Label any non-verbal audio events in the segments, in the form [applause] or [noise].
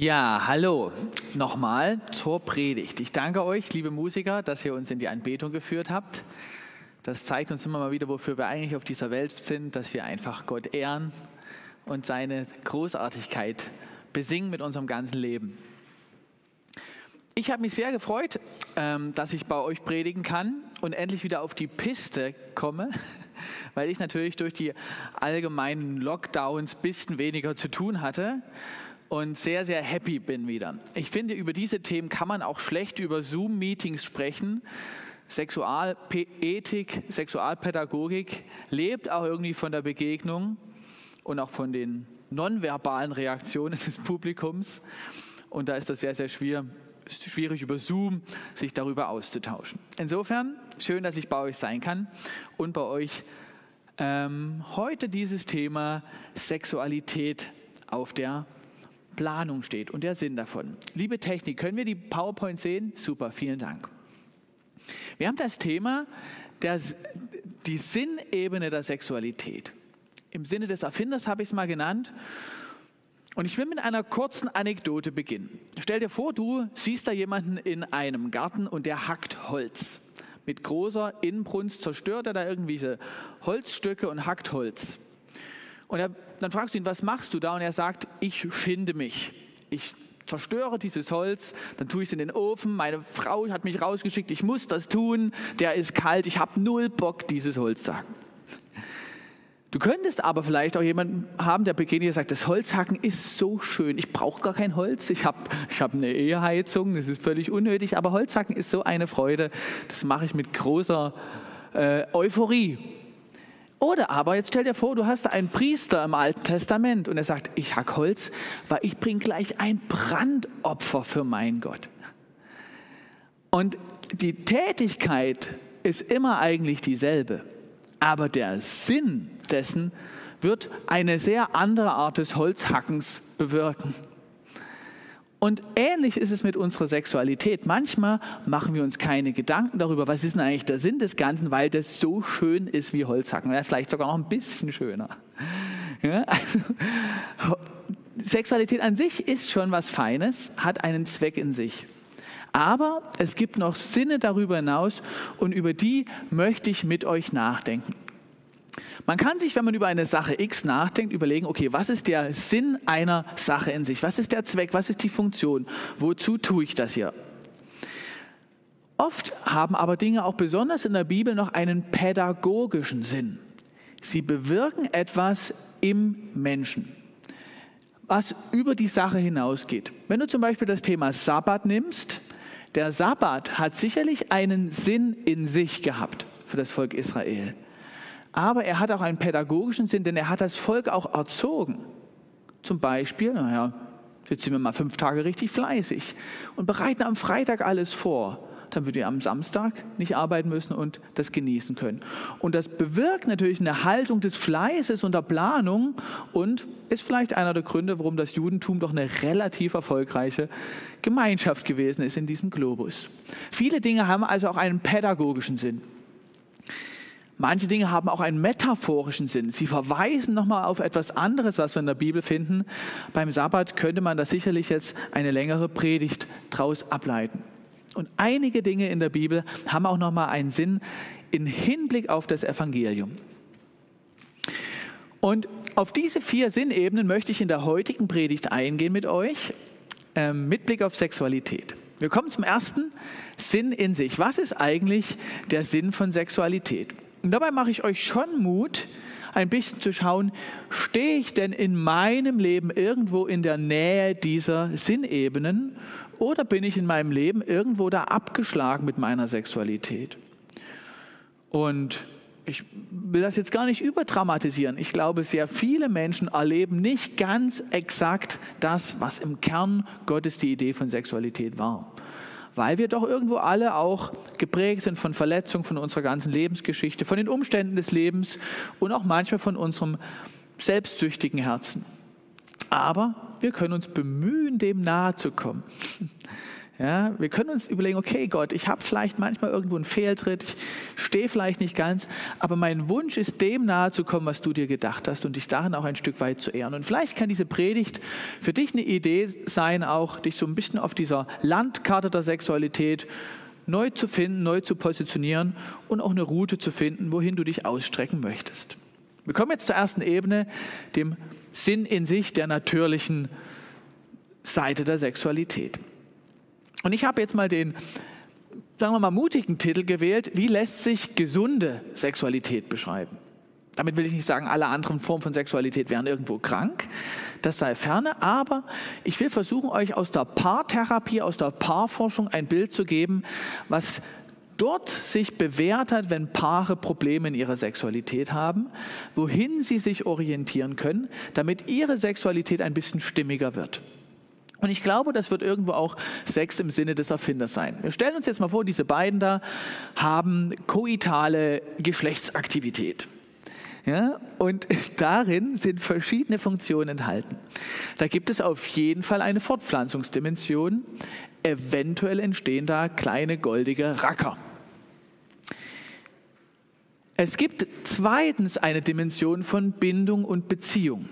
Ja, hallo nochmal zur Predigt. Ich danke euch, liebe Musiker, dass ihr uns in die Anbetung geführt habt. Das zeigt uns immer mal wieder, wofür wir eigentlich auf dieser Welt sind, dass wir einfach Gott ehren und seine Großartigkeit besingen mit unserem ganzen Leben. Ich habe mich sehr gefreut, ähm, dass ich bei euch predigen kann und endlich wieder auf die Piste komme, [laughs] weil ich natürlich durch die allgemeinen Lockdowns ein bisschen weniger zu tun hatte und sehr, sehr happy bin wieder. Ich finde, über diese Themen kann man auch schlecht über Zoom-Meetings sprechen. Sexualethik, Sexualpädagogik lebt auch irgendwie von der Begegnung und auch von den nonverbalen Reaktionen [laughs] des Publikums. Und da ist das sehr, sehr schwer, schwierig über Zoom sich darüber auszutauschen. Insofern schön, dass ich bei euch sein kann und bei euch ähm, heute dieses Thema Sexualität auf der Planung steht und der Sinn davon. Liebe Technik, können wir die PowerPoint sehen? Super, vielen Dank. Wir haben das Thema der, die Sinnebene der Sexualität. Im Sinne des Erfinders habe ich es mal genannt. Und ich will mit einer kurzen Anekdote beginnen. Stell dir vor, du siehst da jemanden in einem Garten und der hackt Holz. Mit großer Inbrunst zerstört er da irgendwelche Holzstücke und hackt Holz. Und er, dann fragst du ihn, was machst du da? Und er sagt, ich schinde mich. Ich zerstöre dieses Holz, dann tue ich es in den Ofen. Meine Frau hat mich rausgeschickt, ich muss das tun. Der ist kalt, ich habe null Bock, dieses Holz zu hacken. Du könntest aber vielleicht auch jemanden haben, der beginnt und sagt, das Holzhacken ist so schön. Ich brauche gar kein Holz. Ich habe ich hab eine Eheheizung, das ist völlig unnötig. Aber Holzhacken ist so eine Freude. Das mache ich mit großer äh, Euphorie. Oder aber, jetzt stell dir vor, du hast einen Priester im Alten Testament und er sagt, ich hack Holz, weil ich bringe gleich ein Brandopfer für meinen Gott. Und die Tätigkeit ist immer eigentlich dieselbe, aber der Sinn dessen wird eine sehr andere Art des Holzhackens bewirken. Und ähnlich ist es mit unserer Sexualität. Manchmal machen wir uns keine Gedanken darüber, was ist denn eigentlich der Sinn des Ganzen, weil das so schön ist wie Holzhacken. Das ist vielleicht sogar noch ein bisschen schöner. Ja, also, Sexualität an sich ist schon was Feines, hat einen Zweck in sich. Aber es gibt noch Sinne darüber hinaus und über die möchte ich mit euch nachdenken. Man kann sich, wenn man über eine Sache X nachdenkt, überlegen, okay, was ist der Sinn einer Sache in sich? Was ist der Zweck? Was ist die Funktion? Wozu tue ich das hier? Oft haben aber Dinge auch besonders in der Bibel noch einen pädagogischen Sinn. Sie bewirken etwas im Menschen, was über die Sache hinausgeht. Wenn du zum Beispiel das Thema Sabbat nimmst, der Sabbat hat sicherlich einen Sinn in sich gehabt für das Volk Israel aber er hat auch einen pädagogischen Sinn, denn er hat das Volk auch erzogen. Zum Beispiel, naja, jetzt sind wir mal fünf Tage richtig fleißig und bereiten am Freitag alles vor. Dann würdet ihr am Samstag nicht arbeiten müssen und das genießen können. Und das bewirkt natürlich eine Haltung des Fleißes und der Planung und ist vielleicht einer der Gründe, warum das Judentum doch eine relativ erfolgreiche Gemeinschaft gewesen ist in diesem Globus. Viele Dinge haben also auch einen pädagogischen Sinn. Manche Dinge haben auch einen metaphorischen Sinn. Sie verweisen nochmal auf etwas anderes, was wir in der Bibel finden. Beim Sabbat könnte man da sicherlich jetzt eine längere Predigt draus ableiten. Und einige Dinge in der Bibel haben auch nochmal einen Sinn im Hinblick auf das Evangelium. Und auf diese vier Sinnebenen möchte ich in der heutigen Predigt eingehen mit euch, äh, mit Blick auf Sexualität. Wir kommen zum ersten Sinn in sich. Was ist eigentlich der Sinn von Sexualität? Und dabei mache ich euch schon Mut, ein bisschen zu schauen, stehe ich denn in meinem Leben irgendwo in der Nähe dieser Sinnebenen oder bin ich in meinem Leben irgendwo da abgeschlagen mit meiner Sexualität? Und ich will das jetzt gar nicht überdramatisieren. Ich glaube, sehr viele Menschen erleben nicht ganz exakt das, was im Kern Gottes die Idee von Sexualität war weil wir doch irgendwo alle auch geprägt sind von Verletzungen, von unserer ganzen Lebensgeschichte, von den Umständen des Lebens und auch manchmal von unserem selbstsüchtigen Herzen. Aber wir können uns bemühen, dem nahe zu kommen. Ja, wir können uns überlegen, okay Gott, ich habe vielleicht manchmal irgendwo einen Fehltritt, ich stehe vielleicht nicht ganz, aber mein Wunsch ist, dem nahe zu kommen, was du dir gedacht hast und dich darin auch ein Stück weit zu ehren. Und vielleicht kann diese Predigt für dich eine Idee sein, auch dich so ein bisschen auf dieser Landkarte der Sexualität neu zu finden, neu zu positionieren und auch eine Route zu finden, wohin du dich ausstrecken möchtest. Wir kommen jetzt zur ersten Ebene, dem Sinn in sich der natürlichen Seite der Sexualität. Und ich habe jetzt mal den, sagen wir mal, mutigen Titel gewählt, wie lässt sich gesunde Sexualität beschreiben? Damit will ich nicht sagen, alle anderen Formen von Sexualität wären irgendwo krank, das sei ferne, aber ich will versuchen, euch aus der Paartherapie, aus der Paarforschung ein Bild zu geben, was dort sich bewährt hat, wenn Paare Probleme in ihrer Sexualität haben, wohin sie sich orientieren können, damit ihre Sexualität ein bisschen stimmiger wird. Und ich glaube, das wird irgendwo auch Sex im Sinne des Erfinders sein. Wir stellen uns jetzt mal vor, diese beiden da haben koitale Geschlechtsaktivität. Ja, und [laughs] darin sind verschiedene Funktionen enthalten. Da gibt es auf jeden Fall eine Fortpflanzungsdimension. Eventuell entstehen da kleine goldige Racker. Es gibt zweitens eine Dimension von Bindung und Beziehung.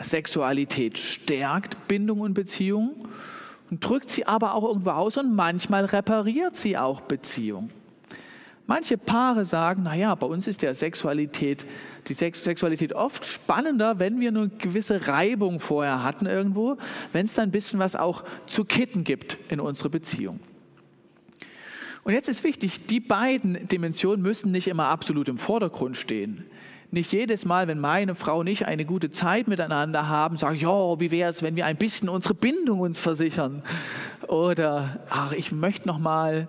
Sexualität stärkt Bindung und Beziehung und drückt sie aber auch irgendwo aus und manchmal repariert sie auch Beziehung. Manche Paare sagen, naja, bei uns ist der Sexualität, die Sexualität oft spannender, wenn wir eine gewisse Reibung vorher hatten irgendwo, wenn es dann ein bisschen was auch zu kitten gibt in unserer Beziehung. Und jetzt ist wichtig, die beiden Dimensionen müssen nicht immer absolut im Vordergrund stehen nicht jedes Mal, wenn meine Frau und ich eine gute Zeit miteinander haben, sage ich, ja, wie wäre es, wenn wir ein bisschen unsere Bindung uns versichern? Oder, ach, ich möchte noch mal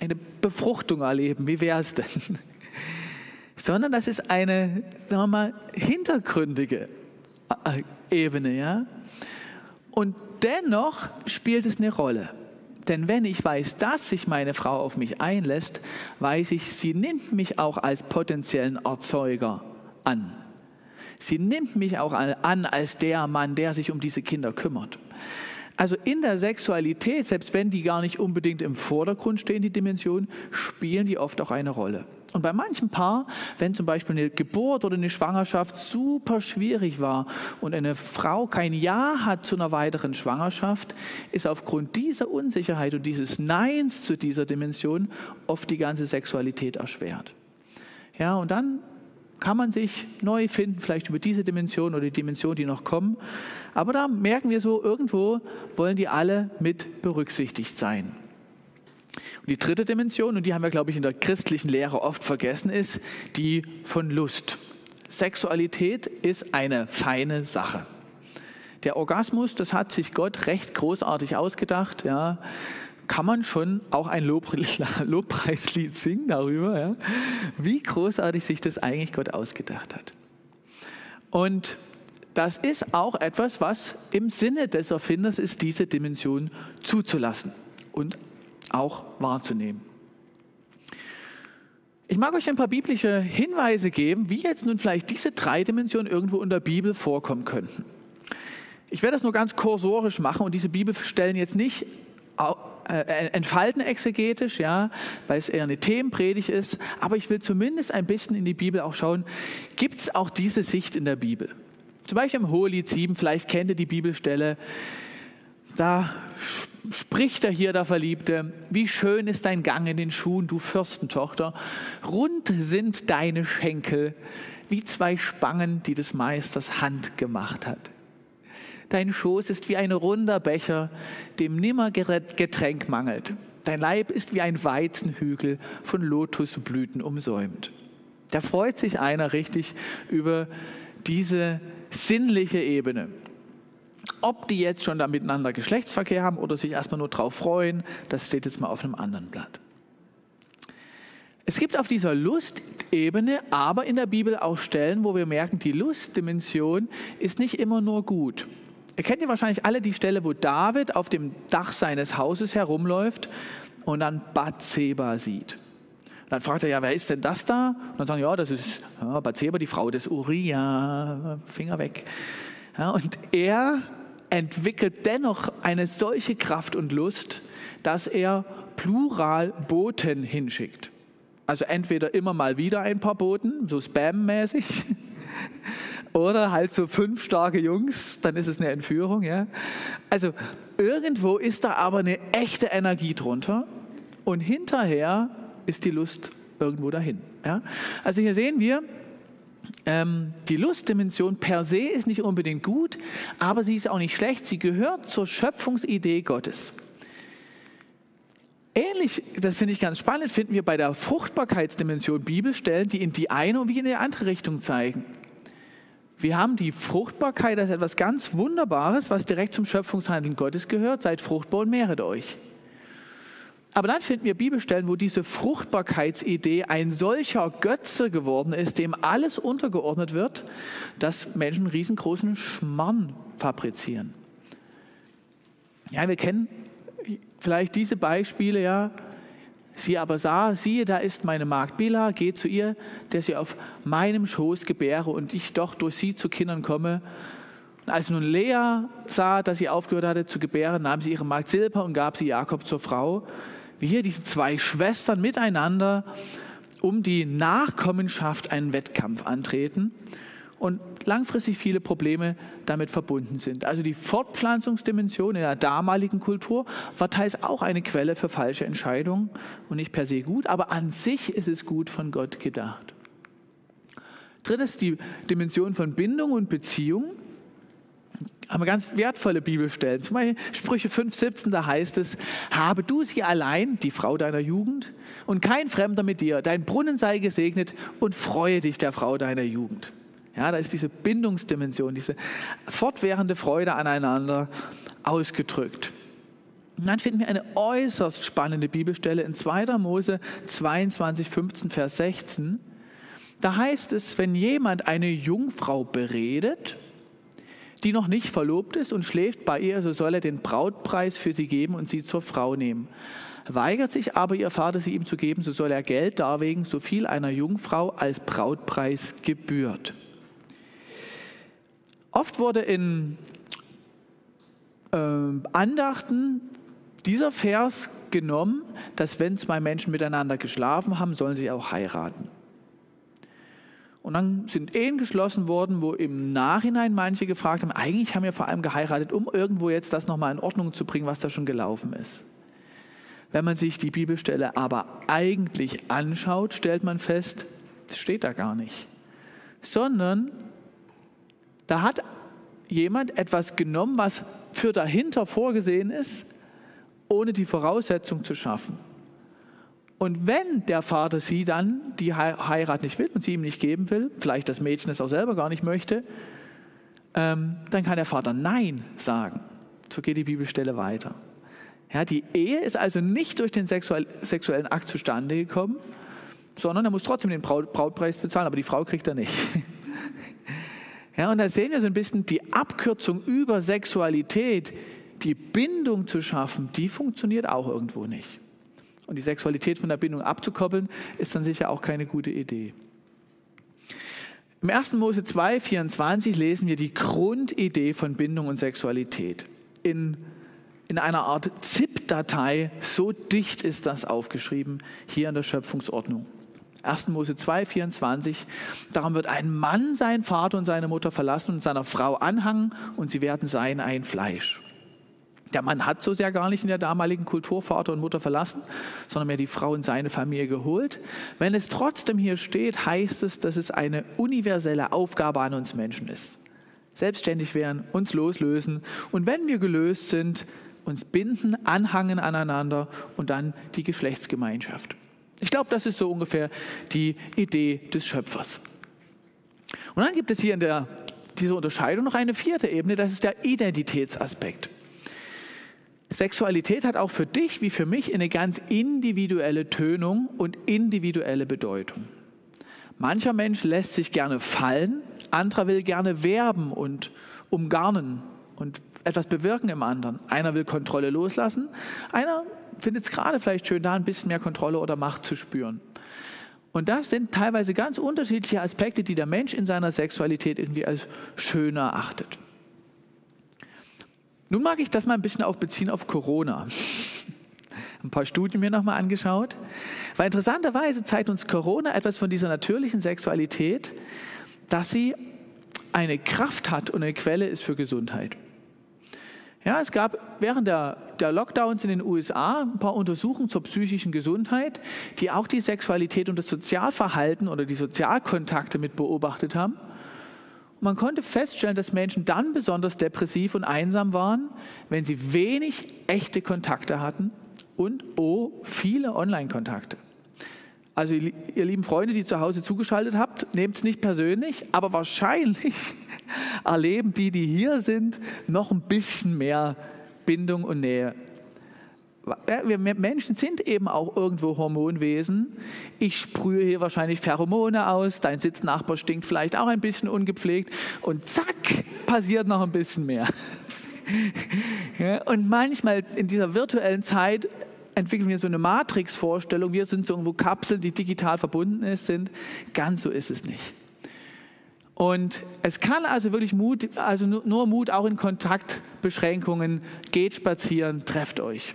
eine Befruchtung erleben, wie wäre es denn? [laughs] Sondern das ist eine, sagen wir mal, hintergründige äh, Ebene, ja. Und dennoch spielt es eine Rolle. Denn wenn ich weiß, dass sich meine Frau auf mich einlässt, weiß ich, sie nimmt mich auch als potenziellen Erzeuger an. Sie nimmt mich auch an als der Mann, der sich um diese Kinder kümmert. Also in der Sexualität, selbst wenn die gar nicht unbedingt im Vordergrund stehen, die Dimensionen, spielen die oft auch eine Rolle. Und bei manchen Paar, wenn zum Beispiel eine Geburt oder eine Schwangerschaft super schwierig war und eine Frau kein Ja hat zu einer weiteren Schwangerschaft, ist aufgrund dieser Unsicherheit und dieses Neins zu dieser Dimension oft die ganze Sexualität erschwert. Ja, und dann kann man sich neu finden, vielleicht über diese Dimension oder die Dimension, die noch kommen. Aber da merken wir so, irgendwo wollen die alle mit berücksichtigt sein. Und die dritte Dimension, und die haben wir, glaube ich, in der christlichen Lehre oft vergessen, ist die von Lust. Sexualität ist eine feine Sache. Der Orgasmus, das hat sich Gott recht großartig ausgedacht. Ja. Kann man schon auch ein Lob, [laughs] Lobpreislied singen darüber, ja, wie großartig sich das eigentlich Gott ausgedacht hat. Und das ist auch etwas, was im Sinne des Erfinders ist, diese Dimension zuzulassen und auch wahrzunehmen. Ich mag euch ein paar biblische Hinweise geben, wie jetzt nun vielleicht diese drei Dimensionen irgendwo in der Bibel vorkommen könnten. Ich werde das nur ganz kursorisch machen und diese Bibelstellen jetzt nicht äh, entfalten exegetisch, ja, weil es eher eine Themenpredigt ist, aber ich will zumindest ein bisschen in die Bibel auch schauen, gibt es auch diese Sicht in der Bibel? Zum Beispiel im Hohelied 7, vielleicht kennt ihr die Bibelstelle, da spricht er hier, der Verliebte, wie schön ist dein Gang in den Schuhen, du Fürstentochter, rund sind deine Schenkel, wie zwei Spangen, die des Meisters Hand gemacht hat. Dein Schoß ist wie ein runder Becher, dem nimmer Getränk mangelt. Dein Leib ist wie ein Weizenhügel von Lotusblüten umsäumt. Da freut sich einer richtig über diese sinnliche Ebene. Ob die jetzt schon da miteinander Geschlechtsverkehr haben oder sich erstmal nur drauf freuen, das steht jetzt mal auf einem anderen Blatt. Es gibt auf dieser Lustebene aber in der Bibel auch Stellen, wo wir merken, die Lustdimension ist nicht immer nur gut. Ihr kennt ja wahrscheinlich alle die Stelle, wo David auf dem Dach seines Hauses herumläuft und dann Bathseba sieht. dann fragt er ja, wer ist denn das da? Und dann sagen, ja, das ist ja, Bathseba, die Frau des Uriah, Finger weg. Ja, und er entwickelt dennoch eine solche Kraft und Lust, dass er plural Boten hinschickt. Also entweder immer mal wieder ein paar Boten, so Spam-mäßig, [laughs] oder halt so fünf starke Jungs, dann ist es eine Entführung. Ja? Also irgendwo ist da aber eine echte Energie drunter und hinterher ist die Lust irgendwo dahin. Ja? Also hier sehen wir, die Lustdimension per se ist nicht unbedingt gut, aber sie ist auch nicht schlecht. Sie gehört zur Schöpfungsidee Gottes. Ähnlich, das finde ich ganz spannend, finden wir bei der Fruchtbarkeitsdimension Bibelstellen, die in die eine wie in die andere Richtung zeigen. Wir haben die Fruchtbarkeit als etwas ganz Wunderbares, was direkt zum Schöpfungshandeln Gottes gehört. Seid fruchtbar und mehret euch. Aber dann finden wir Bibelstellen, wo diese Fruchtbarkeitsidee ein solcher Götze geworden ist, dem alles untergeordnet wird, dass Menschen riesengroßen Schmarrn fabrizieren. Ja, wir kennen vielleicht diese Beispiele, ja. Sie aber sah, siehe, da ist meine Magd Bila, geh zu ihr, der sie auf meinem Schoß gebäre und ich doch durch sie zu Kindern komme. Als nun Lea sah, dass sie aufgehört hatte zu gebären, nahm sie ihre Magd Silpa und gab sie Jakob zur Frau wie hier diese zwei Schwestern miteinander um die Nachkommenschaft einen Wettkampf antreten und langfristig viele Probleme damit verbunden sind. Also die Fortpflanzungsdimension in der damaligen Kultur war teils auch eine Quelle für falsche Entscheidungen und nicht per se gut, aber an sich ist es gut von Gott gedacht. Drittens die Dimension von Bindung und Beziehung haben wir ganz wertvolle Bibelstellen. Zum Beispiel Sprüche 5,17, da heißt es, habe du sie allein, die Frau deiner Jugend, und kein Fremder mit dir. Dein Brunnen sei gesegnet und freue dich der Frau deiner Jugend. Ja, da ist diese Bindungsdimension, diese fortwährende Freude aneinander ausgedrückt. Und dann finden wir eine äußerst spannende Bibelstelle in 2. Mose 22, 15, Vers 16. Da heißt es, wenn jemand eine Jungfrau beredet, die noch nicht verlobt ist und schläft bei ihr, so soll er den Brautpreis für sie geben und sie zur Frau nehmen. Weigert sich aber ihr Vater, sie ihm zu geben, so soll er Geld darlegen, so viel einer Jungfrau als Brautpreis gebührt. Oft wurde in äh, Andachten dieser Vers genommen, dass wenn zwei Menschen miteinander geschlafen haben, sollen sie auch heiraten. Und dann sind Ehen geschlossen worden, wo im Nachhinein manche gefragt haben, eigentlich haben wir vor allem geheiratet, um irgendwo jetzt das nochmal in Ordnung zu bringen, was da schon gelaufen ist. Wenn man sich die Bibelstelle aber eigentlich anschaut, stellt man fest, es steht da gar nicht. Sondern da hat jemand etwas genommen, was für dahinter vorgesehen ist, ohne die Voraussetzung zu schaffen. Und wenn der Vater sie dann die Heirat nicht will und sie ihm nicht geben will, vielleicht das Mädchen es auch selber gar nicht möchte, ähm, dann kann der Vater Nein sagen. So geht die Bibelstelle weiter. Ja, die Ehe ist also nicht durch den sexuell, sexuellen Akt zustande gekommen, sondern er muss trotzdem den Braut, Brautpreis bezahlen, aber die Frau kriegt er nicht. [laughs] Ja, und da sehen wir so ein bisschen die Abkürzung über Sexualität, die Bindung zu schaffen, die funktioniert auch irgendwo nicht. Und die Sexualität von der Bindung abzukoppeln, ist dann sicher auch keine gute Idee. Im 1. Mose 2, 24 lesen wir die Grundidee von Bindung und Sexualität. In, in einer Art ZIP-Datei, so dicht ist das aufgeschrieben, hier in der Schöpfungsordnung. 1. Mose 2, 24. Darum wird ein Mann seinen Vater und seine Mutter verlassen und seiner Frau anhangen und sie werden sein ein Fleisch. Der Mann hat so sehr gar nicht in der damaligen Kultur Vater und Mutter verlassen, sondern mehr die Frau in seine Familie geholt. Wenn es trotzdem hier steht, heißt es, dass es eine universelle Aufgabe an uns Menschen ist. Selbstständig werden, uns loslösen und wenn wir gelöst sind, uns binden, anhangen aneinander und dann die Geschlechtsgemeinschaft. Ich glaube, das ist so ungefähr die Idee des Schöpfers. Und dann gibt es hier in der, dieser Unterscheidung noch eine vierte Ebene, das ist der Identitätsaspekt. Sexualität hat auch für dich wie für mich eine ganz individuelle Tönung und individuelle Bedeutung. Mancher Mensch lässt sich gerne fallen, anderer will gerne werben und umgarnen und etwas bewirken im anderen. Einer will Kontrolle loslassen, einer findet es gerade vielleicht schön, da ein bisschen mehr Kontrolle oder Macht zu spüren. Und das sind teilweise ganz unterschiedliche Aspekte, die der Mensch in seiner Sexualität irgendwie als schöner achtet. Nun mag ich das mal ein bisschen auf beziehen auf Corona. [laughs] Ein paar Studien mir nochmal angeschaut. Weil interessanterweise zeigt uns Corona etwas von dieser natürlichen Sexualität, dass sie eine Kraft hat und eine Quelle ist für Gesundheit. Ja, es gab während der, der Lockdowns in den USA ein paar Untersuchungen zur psychischen Gesundheit, die auch die Sexualität und das Sozialverhalten oder die Sozialkontakte mit beobachtet haben. Man konnte feststellen, dass Menschen dann besonders depressiv und einsam waren, wenn sie wenig echte Kontakte hatten und oh, viele Online-Kontakte. Also ihr lieben Freunde, die zu Hause zugeschaltet habt, nehmt es nicht persönlich, aber wahrscheinlich [laughs] erleben die, die hier sind, noch ein bisschen mehr Bindung und Nähe. Wir Menschen sind eben auch irgendwo Hormonwesen. Ich sprühe hier wahrscheinlich Pheromone aus, dein Sitznachbar stinkt vielleicht auch ein bisschen ungepflegt und zack, passiert noch ein bisschen mehr. [laughs] und manchmal in dieser virtuellen Zeit entwickeln wir so eine Matrix-Vorstellung, wir sind so irgendwo Kapseln, die digital verbunden sind. Ganz so ist es nicht. Und es kann also wirklich Mut, also nur Mut auch in Kontaktbeschränkungen, geht spazieren, trefft euch.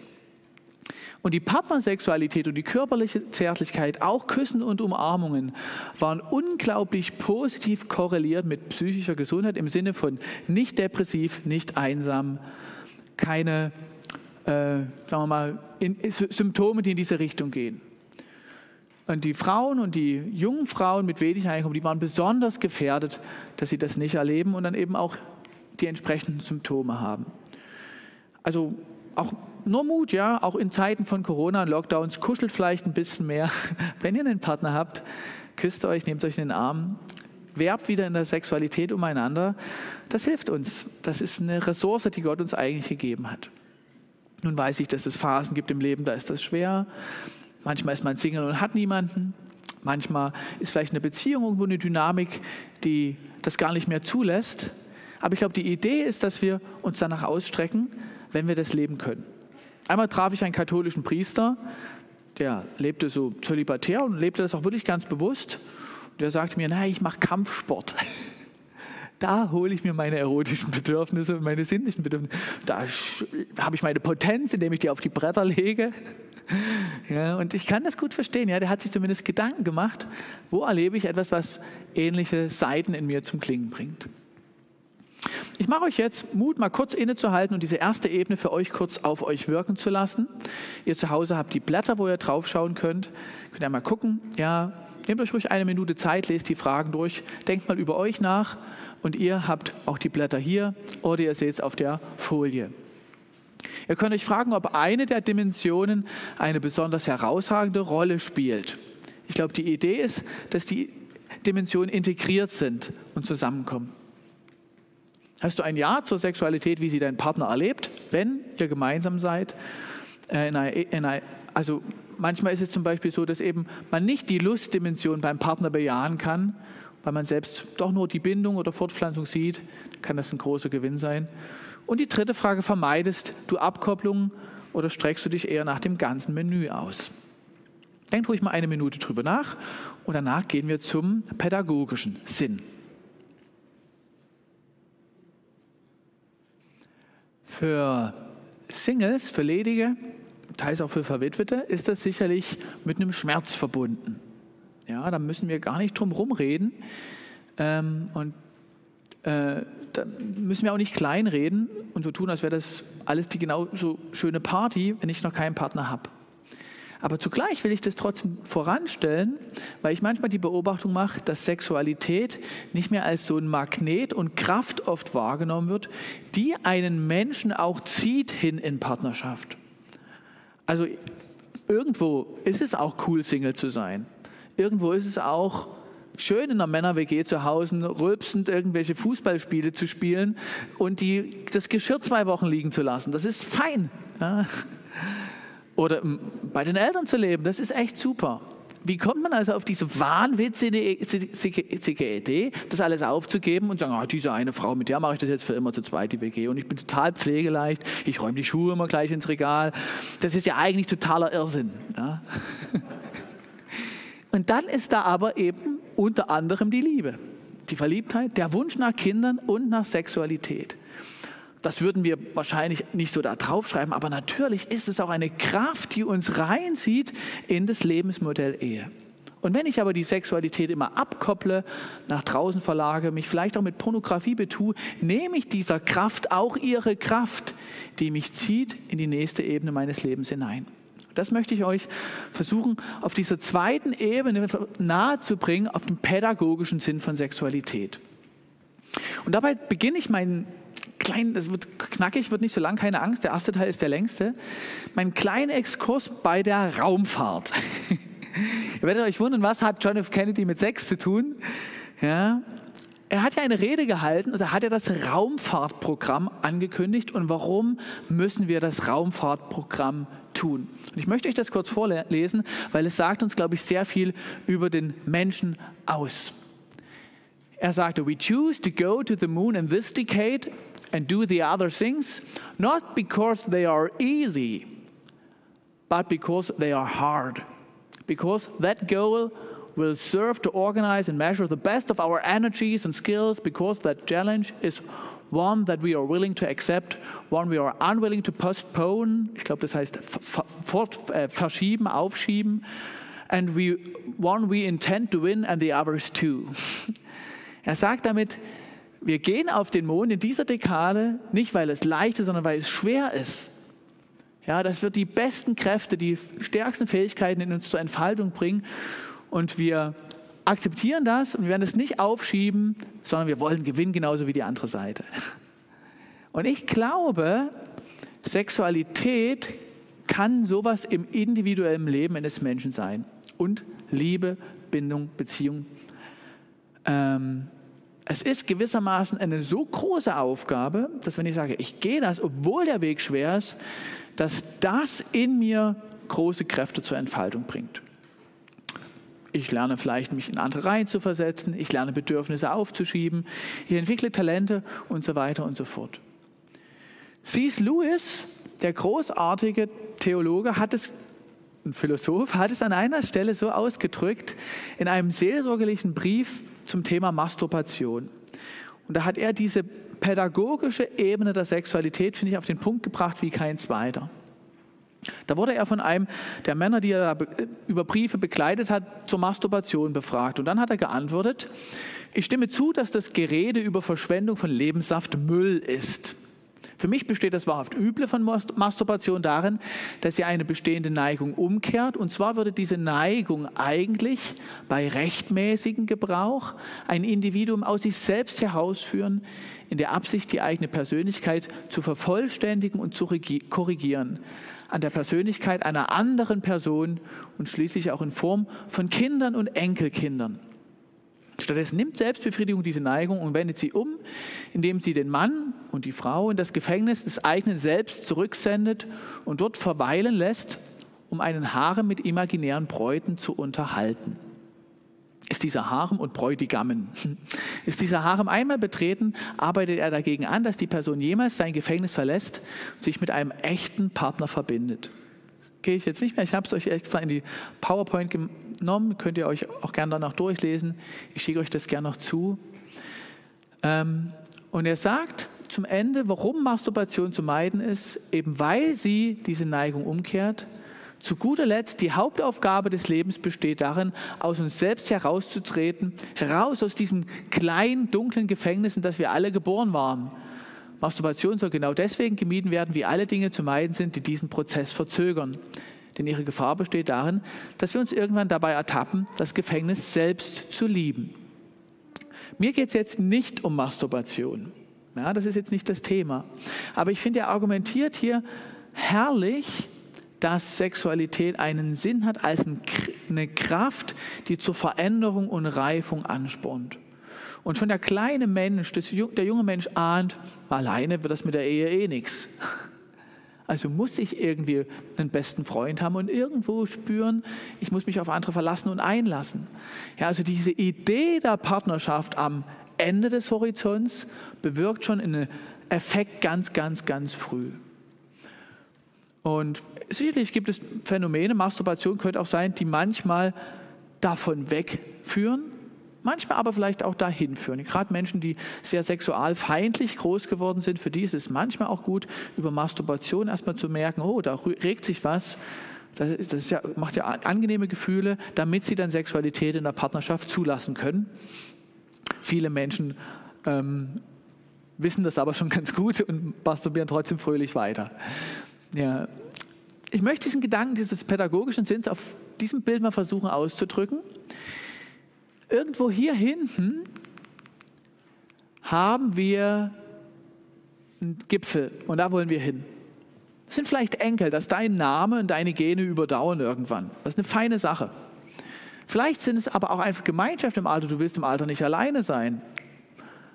Und die Partnersexualität und die körperliche Zärtlichkeit, auch Küssen und Umarmungen, waren unglaublich positiv korreliert mit psychischer Gesundheit im Sinne von nicht depressiv, nicht einsam, keine äh, sagen wir mal, in, Symptome, die in diese Richtung gehen. Und die Frauen und die jungen Frauen mit wenig Einkommen, die waren besonders gefährdet, dass sie das nicht erleben und dann eben auch die entsprechenden Symptome haben. Also auch nur Mut, ja, auch in Zeiten von Corona und Lockdowns, kuschelt vielleicht ein bisschen mehr. [laughs] Wenn ihr einen Partner habt, küsst euch, nehmt euch in den Arm, werbt wieder in der Sexualität umeinander. Das hilft uns. Das ist eine Ressource, die Gott uns eigentlich gegeben hat. Nun weiß ich, dass es Phasen gibt im Leben, da ist das schwer. Manchmal ist man Single und hat niemanden. Manchmal ist vielleicht eine Beziehung irgendwo eine Dynamik, die das gar nicht mehr zulässt. Aber ich glaube, die Idee ist, dass wir uns danach ausstrecken, wenn wir das leben können. Einmal traf ich einen katholischen Priester, der lebte so zölibatär und lebte das auch wirklich ganz bewusst. Der sagte mir, naja, ich mache Kampfsport. [laughs] Da hole ich mir meine erotischen Bedürfnisse, meine sinnlichen Bedürfnisse. Da habe ich meine Potenz, indem ich die auf die Bretter lege. [laughs] Ja, und ich kann das gut verstehen. Ja, der hat sich zumindest Gedanken gemacht, wo erlebe ich etwas, was ähnliche Seiten in mir zum Klingen bringt. Ich mache euch jetzt Mut, mal kurz innezuhalten und diese erste Ebene für euch kurz auf euch wirken zu lassen. Ihr zu Hause habt die Blätter, wo ihr draufschauen könnt. Könnt ihr mal gucken. Ja, nehmt euch ruhig eine Minute Zeit, lest die Fragen durch, denkt mal über euch nach und ihr habt auch die Blätter hier oder ihr seht es auf der Folie. Ihr könnt euch fragen, ob eine der Dimensionen eine besonders herausragende Rolle spielt. Ich glaube, die Idee ist, dass die Dimensionen integriert sind und zusammenkommen. Hast du ein Ja zur Sexualität, wie sie dein Partner erlebt, wenn ihr gemeinsam seid? Äh, in einer, in einer, also manchmal ist es zum Beispiel so, dass eben man nicht die Lustdimension beim Partner bejahen kann weil man selbst doch nur die Bindung oder Fortpflanzung sieht, kann das ein großer Gewinn sein. Und die dritte Frage, vermeidest du Abkopplung oder streckst du dich eher nach dem ganzen Menü aus? Denkt ruhig mal eine Minute drüber nach und danach gehen wir zum pädagogischen Sinn. Für Singles, für Ledige, teils auch für Verwitwete, ist das sicherlich mit einem Schmerz verbunden. Ja, da müssen wir gar nicht drum rumreden. Ähm, und äh, da müssen wir auch nicht kleinreden und so tun, als wäre das alles die genau so schöne Party, wenn ich noch keinen Partner habe. Aber zugleich will ich das trotzdem voranstellen, weil ich manchmal die Beobachtung mache, dass Sexualität nicht mehr als so ein Magnet und Kraft oft wahrgenommen wird, die einen Menschen auch zieht hin in Partnerschaft. Also irgendwo ist es auch cool, Single zu sein irgendwo ist es auch schön in einer Männer-WG zu Hause, rülpsend irgendwelche Fußballspiele zu spielen und die, das Geschirr zwei Wochen liegen zu lassen. Das ist fein. Ja. Oder bei den Eltern zu leben, das ist echt super. Wie kommt man also auf diese wahnwitzige Idee, das alles aufzugeben und sagen, ah, diese eine Frau, mit der mache ich das jetzt für immer zu zweit, die WG. Und ich bin total pflegeleicht, ich räume die Schuhe immer gleich ins Regal. Das ist ja eigentlich totaler Irrsinn. Ja. [laughs] Und dann ist da aber eben unter anderem die Liebe, die Verliebtheit, der Wunsch nach Kindern und nach Sexualität. Das würden wir wahrscheinlich nicht so da draufschreiben, aber natürlich ist es auch eine Kraft, die uns reinzieht in das Lebensmodell Ehe. Und wenn ich aber die Sexualität immer abkopple, nach draußen verlage, mich vielleicht auch mit Pornografie betue, nehme ich dieser Kraft auch ihre Kraft, die mich zieht in die nächste Ebene meines Lebens hinein. Das möchte ich euch versuchen, auf dieser zweiten Ebene nahezubringen, auf den pädagogischen Sinn von Sexualität. Und dabei beginne ich meinen kleinen, das wird knackig, wird nicht so lang, keine Angst, der erste Teil ist der längste, meinen kleinen Exkurs bei der Raumfahrt. [laughs] Ihr werdet euch wundern, was hat John F. Kennedy mit Sex zu tun? Ja, er hat ja eine Rede gehalten und da hat er das Raumfahrtprogramm angekündigt. Und warum müssen wir das Raumfahrtprogramm tun? Und ich möchte euch das kurz vorlesen, weil es sagt uns, glaube ich, sehr viel über den Menschen aus. Er sagte, we choose to go to the moon in this decade and do the other things, not because they are easy, but because they are hard. Because that goal will serve to organize and measure the best of our energies and skills, because that challenge is one that we are willing to accept, one we are unwilling to postpone. Ich glaube, das heißt äh, verschieben, aufschieben. And we, one we intend to win and the others too. [laughs] Er sagt damit, wir gehen auf den Mond in dieser Dekade nicht, weil es leicht ist, sondern weil es schwer ist. Ja, das wird die besten Kräfte, die stärksten Fähigkeiten in uns zur Entfaltung bringen. Und wir akzeptieren das und wir werden es nicht aufschieben, sondern wir wollen gewinnen, genauso wie die andere Seite. Und ich glaube, Sexualität kann sowas im individuellen Leben eines Menschen sein. Und Liebe, Bindung, Beziehung ähm, es ist gewissermaßen eine so große Aufgabe, dass wenn ich sage, ich gehe das, obwohl der Weg schwer ist, dass das in mir große Kräfte zur Entfaltung bringt. Ich lerne vielleicht, mich in andere Reihen zu versetzen, ich lerne Bedürfnisse aufzuschieben, ich entwickle Talente und so weiter und so fort. C.S. Lewis, der großartige Theologe, hat es ein Philosoph hat es an einer Stelle so ausgedrückt in einem seelsorgerlichen Brief zum Thema Masturbation. Und da hat er diese pädagogische Ebene der Sexualität, finde ich, auf den Punkt gebracht wie kein zweiter. Da wurde er von einem der Männer, die er über Briefe begleitet hat, zur Masturbation befragt. Und dann hat er geantwortet, ich stimme zu, dass das Gerede über Verschwendung von Lebenssaft Müll ist. Für mich besteht das wahrhaft Üble von Masturbation darin, dass sie eine bestehende Neigung umkehrt. Und zwar würde diese Neigung eigentlich bei rechtmäßigem Gebrauch ein Individuum aus sich selbst herausführen, in der Absicht, die eigene Persönlichkeit zu vervollständigen und zu korrigieren an der Persönlichkeit einer anderen Person und schließlich auch in Form von Kindern und Enkelkindern. Stattdessen nimmt Selbstbefriedigung diese Neigung und wendet sie um, indem sie den Mann und die Frau in das Gefängnis des eigenen Selbst zurücksendet und dort verweilen lässt, um einen Harem mit imaginären Bräuten zu unterhalten. Ist dieser Harem und Bräutigammen, [laughs] ist dieser Harem einmal betreten, arbeitet er dagegen an, dass die Person jemals sein Gefängnis verlässt und sich mit einem echten Partner verbindet gehe ich jetzt nicht mehr. Ich habe es euch extra in die PowerPoint genommen. Könnt ihr euch auch gerne danach durchlesen. Ich schicke euch das gerne noch zu. Ähm, und er sagt zum Ende, warum Masturbation zu meiden ist, eben weil sie diese Neigung umkehrt. Zu guter Letzt, die Hauptaufgabe des Lebens besteht darin, aus uns selbst herauszutreten, heraus aus diesem kleinen, dunklen Gefängnis, in das wir alle geboren waren Masturbation soll genau deswegen gemieden werden, wie alle Dinge zu meiden sind, die diesen Prozess verzögern. Denn ihre Gefahr besteht darin, dass wir uns irgendwann dabei ertappen, das Gefängnis selbst zu lieben. Mir geht es jetzt nicht um Masturbation. Ja, das ist jetzt nicht das Thema. Aber ich finde, er argumentiert hier herrlich, dass Sexualität einen Sinn hat als eine Kraft, die zur Veränderung und Reifung anspornt. Und schon der kleine Mensch, der junge Mensch ahnt, alleine wird das mit der Ehe eh nichts. Also muss ich irgendwie einen besten Freund haben und irgendwo spüren, ich muss mich auf andere verlassen und einlassen. Ja, also diese Idee der Partnerschaft am Ende des Horizonts bewirkt schon einen Effekt ganz, ganz, ganz früh. Und sicherlich gibt es Phänomene, Masturbation könnte auch sein, die manchmal davon wegführen, manchmal aber vielleicht auch dahin führen. Gerade Menschen, die sehr sexualfeindlich groß geworden sind, für die ist es manchmal auch gut, über Masturbation erstmal zu merken, oh, da regt sich was. Das, das ja, macht ja angenehme Gefühle, damit sie dann Sexualität in der Partnerschaft zulassen können. Viele Menschen ähm, wissen das aber schon [laughs] ganz gut und masturbieren trotzdem fröhlich weiter. Ja. Ich möchte diesen Gedanken dieses pädagogischen Sinns auf diesem Bild mal versuchen auszudrücken. Irgendwo hier hinten haben wir einen Gipfel und da wollen wir hin. Das sind vielleicht Enkel, dass dein Name und deine Gene überdauern irgendwann. Das ist eine feine Sache. Vielleicht sind es aber auch einfach Gemeinschaft im Alter. Du willst im Alter nicht alleine sein.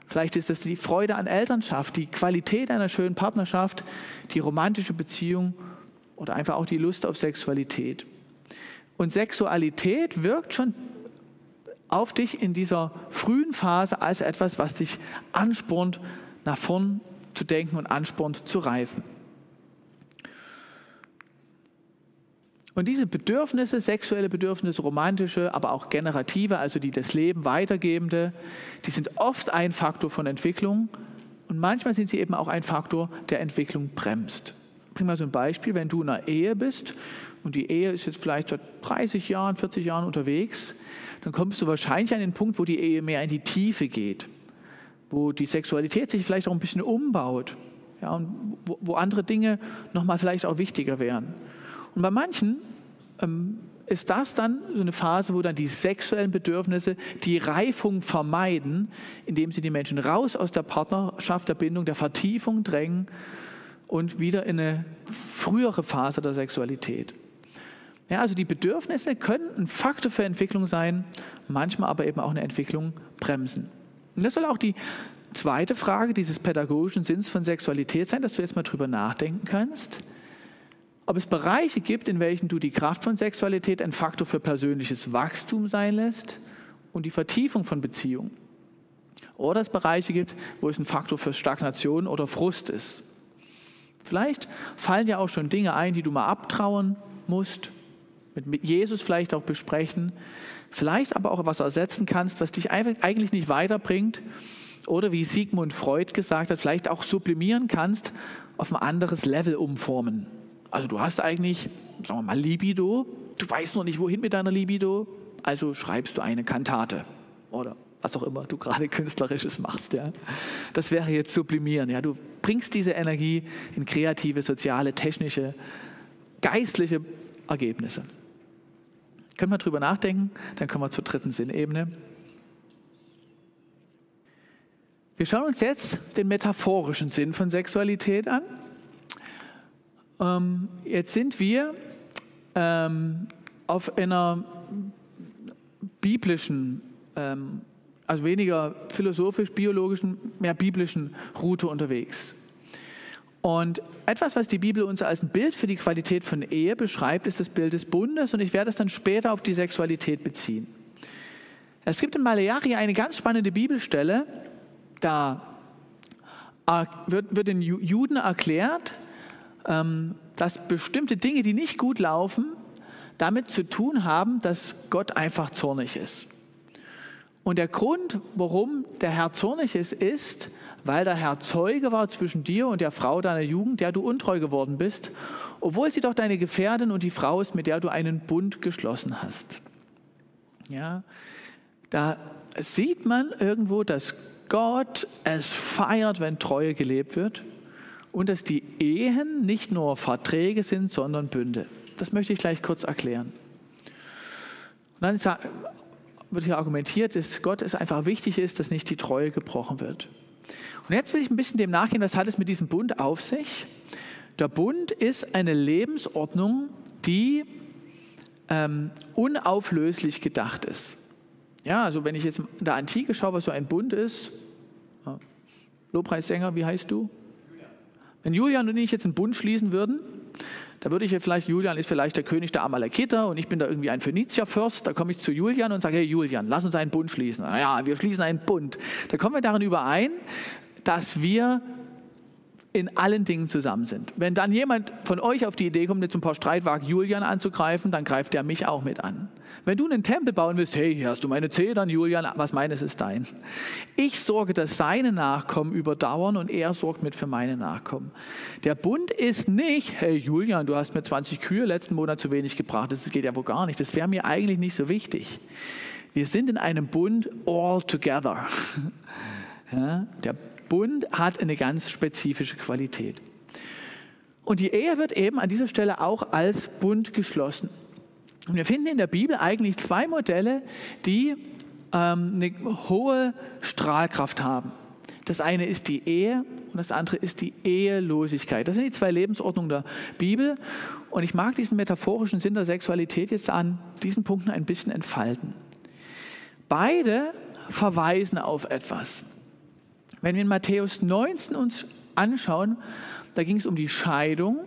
Vielleicht ist es die Freude an Elternschaft, die Qualität einer schönen Partnerschaft, die romantische Beziehung oder einfach auch die Lust auf Sexualität. Und Sexualität wirkt schon auf dich in dieser frühen Phase als etwas, was dich anspornt, nach vorn zu denken und anspornt zu reifen. Und diese Bedürfnisse, sexuelle Bedürfnisse, romantische, aber auch generative, also die das Leben weitergebende, die sind oft ein Faktor von Entwicklung und manchmal sind sie eben auch ein Faktor, der Entwicklung bremst. Bring mal so ein Beispiel, wenn du in einer Ehe bist und die Ehe ist jetzt vielleicht seit 30 Jahren, 40 Jahren unterwegs, dann kommst du wahrscheinlich an den Punkt, wo die Ehe mehr in die Tiefe geht, wo die Sexualität sich vielleicht auch ein bisschen umbaut ja, und wo, wo andere Dinge nochmal vielleicht auch wichtiger wären. Und bei manchen ähm, ist das dann so eine Phase, wo dann die sexuellen Bedürfnisse die Reifung vermeiden, indem sie die Menschen raus aus der Partnerschaft, der Bindung, der Vertiefung drängen und wieder in eine frühere Phase der Sexualität. Ja, also die Bedürfnisse können ein Faktor für Entwicklung sein, manchmal aber eben auch eine Entwicklung bremsen. Und das soll auch die zweite Frage dieses pädagogischen Sinns von Sexualität sein, dass du jetzt mal drüber nachdenken kannst ob es Bereiche gibt, in welchen du die Kraft von Sexualität ein Faktor für persönliches Wachstum sein lässt und die Vertiefung von Beziehungen. Oder es Bereiche gibt, wo es ein Faktor für Stagnation oder Frust ist. Vielleicht fallen dir auch schon Dinge ein, die du mal abtrauen musst, mit Jesus vielleicht auch besprechen, vielleicht aber auch was ersetzen kannst, was dich eigentlich nicht weiterbringt. Oder wie Sigmund Freud gesagt hat, vielleicht auch sublimieren kannst, auf ein anderes Level umformen. Also du hast eigentlich, sagen wir mal, Libido, du weißt noch nicht, wohin mit deiner Libido, also schreibst du eine Kantate oder was auch immer du gerade [laughs] künstlerisches machst. Ja. Das wäre jetzt sublimieren. Ja. Du bringst diese Energie in kreative, soziale, technische, geistliche Ergebnisse. Können wir drüber nachdenken? Dann kommen wir zur dritten Sinnebene. Wir schauen uns jetzt den metaphorischen Sinn von Sexualität an. Ähm, jetzt sind wir ähm, auf einer biblischen, ähm, also weniger philosophisch-biologischen, mehr biblischen Route unterwegs. Und etwas, was die Bibel uns als ein Bild für die Qualität von Ehe beschreibt, ist das Bild des Bundes und ich werde es dann später auf die Sexualität beziehen. Es gibt in Maleachi eine ganz spannende Bibelstelle, da wird, wird den Juden erklärt, ähm, dass bestimmte Dinge, die nicht gut laufen, damit zu tun haben, dass Gott einfach zornig ist. Und der Grund, warum der Herr zornig ist, ist, weil der Herr Zeuge war zwischen dir und der Frau deiner Jugend, der du untreu geworden bist, obwohl sie doch deine Gefährtin und die Frau ist, mit der du einen Bund geschlossen hast. Ja, da sieht man irgendwo, dass Gott es feiert, wenn Treue gelebt wird und dass die Ehen nicht nur Verträge sind, sondern Bünde. Das möchte ich gleich kurz erklären. Und dann wird hier argumentiert, dass Gott es einfach wichtig ist, dass nicht die Treue gebrochen wird. Und jetzt will ich ein bisschen dem nachgehen, was hat es mit diesem Bund auf sich? Der Bund ist eine Lebensordnung, die ähm, unauflöslich gedacht ist. Ja, also wenn ich jetzt in der Antike schaue, was so ein Bund ist, Lobpreissänger, wie heißt du? Wenn Julian und ich jetzt einen Bund schließen würden, da würde ich ja vielleicht, Julian ist vielleicht der König der Amalekiter und ich bin da irgendwie ein Phönizierfürst, da komme ich zu Julian und sage, hey Julian, lass uns einen Bund schließen. Ja, wir schließen einen Bund. Da kommen wir darin überein, dass wir in allen Dingen zusammen sind. Wenn dann jemand von euch auf die Idee kommt, jetzt ein paar Streitwagen Julian anzugreifen, dann greift er mich auch mit an. Wenn du einen Tempel bauen willst, hey, hier hast du meine Zedern, Julian, was meines ist dein. Ich sorge, dass seine Nachkommen überdauern und er sorgt mit für meine Nachkommen. Der Bund ist nicht, hey Julian, du hast mir 20 Kühe letzten Monat zu wenig gebracht, das geht ja wohl gar nicht, das wäre mir eigentlich nicht so wichtig. Wir sind in einem Bund all together. [laughs] Ja, der Bund hat eine ganz spezifische Qualität. Und die Ehe wird eben an dieser Stelle auch als Bund geschlossen. Und wir finden in der Bibel eigentlich zwei Modelle, die ähm, eine hohe Strahlkraft haben. Das eine ist die Ehe und das andere ist die Ehelosigkeit. Das sind die zwei Lebensordnungen der Bibel. Und ich mag diesen metaphorischen Sinn der Sexualität jetzt an diesen Punkten ein bisschen entfalten. Beide verweisen auf etwas. Wenn wir in Matthäus 19 uns anschauen, da ging es um die Scheidung.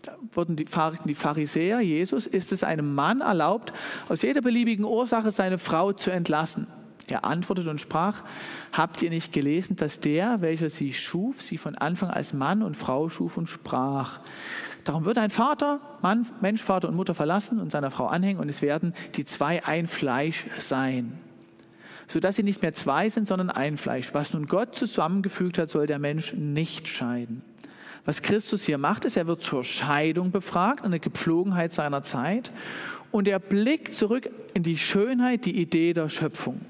Da wurden die, die Pharisäer, Jesus, ist es einem Mann erlaubt, aus jeder beliebigen Ursache seine Frau zu entlassen. Er antwortete und sprach, habt ihr nicht gelesen, dass der, welcher sie schuf, sie von Anfang als Mann und Frau schuf und sprach. Darum wird ein Vater, Mann, Mensch, Vater und Mutter verlassen und seiner Frau anhängen und es werden die zwei ein Fleisch sein sodass sie nicht mehr zwei sind, sondern ein Fleisch. Was nun Gott zusammengefügt hat, soll der Mensch nicht scheiden. Was Christus hier macht, ist, er wird zur Scheidung befragt, eine Gepflogenheit seiner Zeit. Und er blickt zurück in die Schönheit, die Idee der Schöpfung.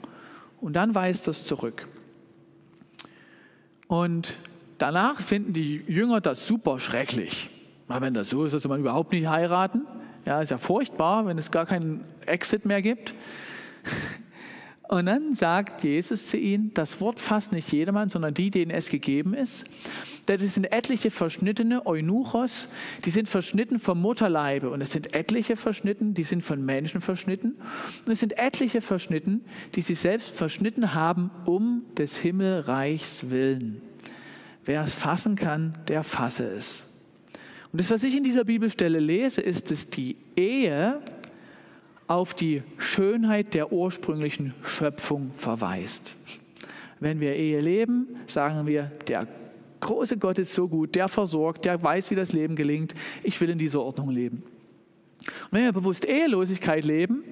Und dann weist das zurück. Und danach finden die Jünger das super schrecklich. Na, wenn das so ist, dass man überhaupt nicht heiraten, ja, ist ja furchtbar, wenn es gar keinen Exit mehr gibt. Und dann sagt Jesus zu ihnen, das Wort fasst nicht jedermann, sondern die, denen es gegeben ist. Denn es sind etliche verschnittene Eunuchos, die sind verschnitten vom Mutterleibe. Und es sind etliche verschnitten, die sind von Menschen verschnitten. Und es sind etliche verschnitten, die sie selbst verschnitten haben, um des Himmelreichs willen. Wer es fassen kann, der fasse es. Und das, was ich in dieser Bibelstelle lese, ist, dass die Ehe auf die Schönheit der ursprünglichen Schöpfung verweist. Wenn wir Ehe leben, sagen wir, der große Gott ist so gut, der versorgt, der weiß, wie das Leben gelingt. Ich will in dieser Ordnung leben. Und wenn wir bewusst Ehelosigkeit leben,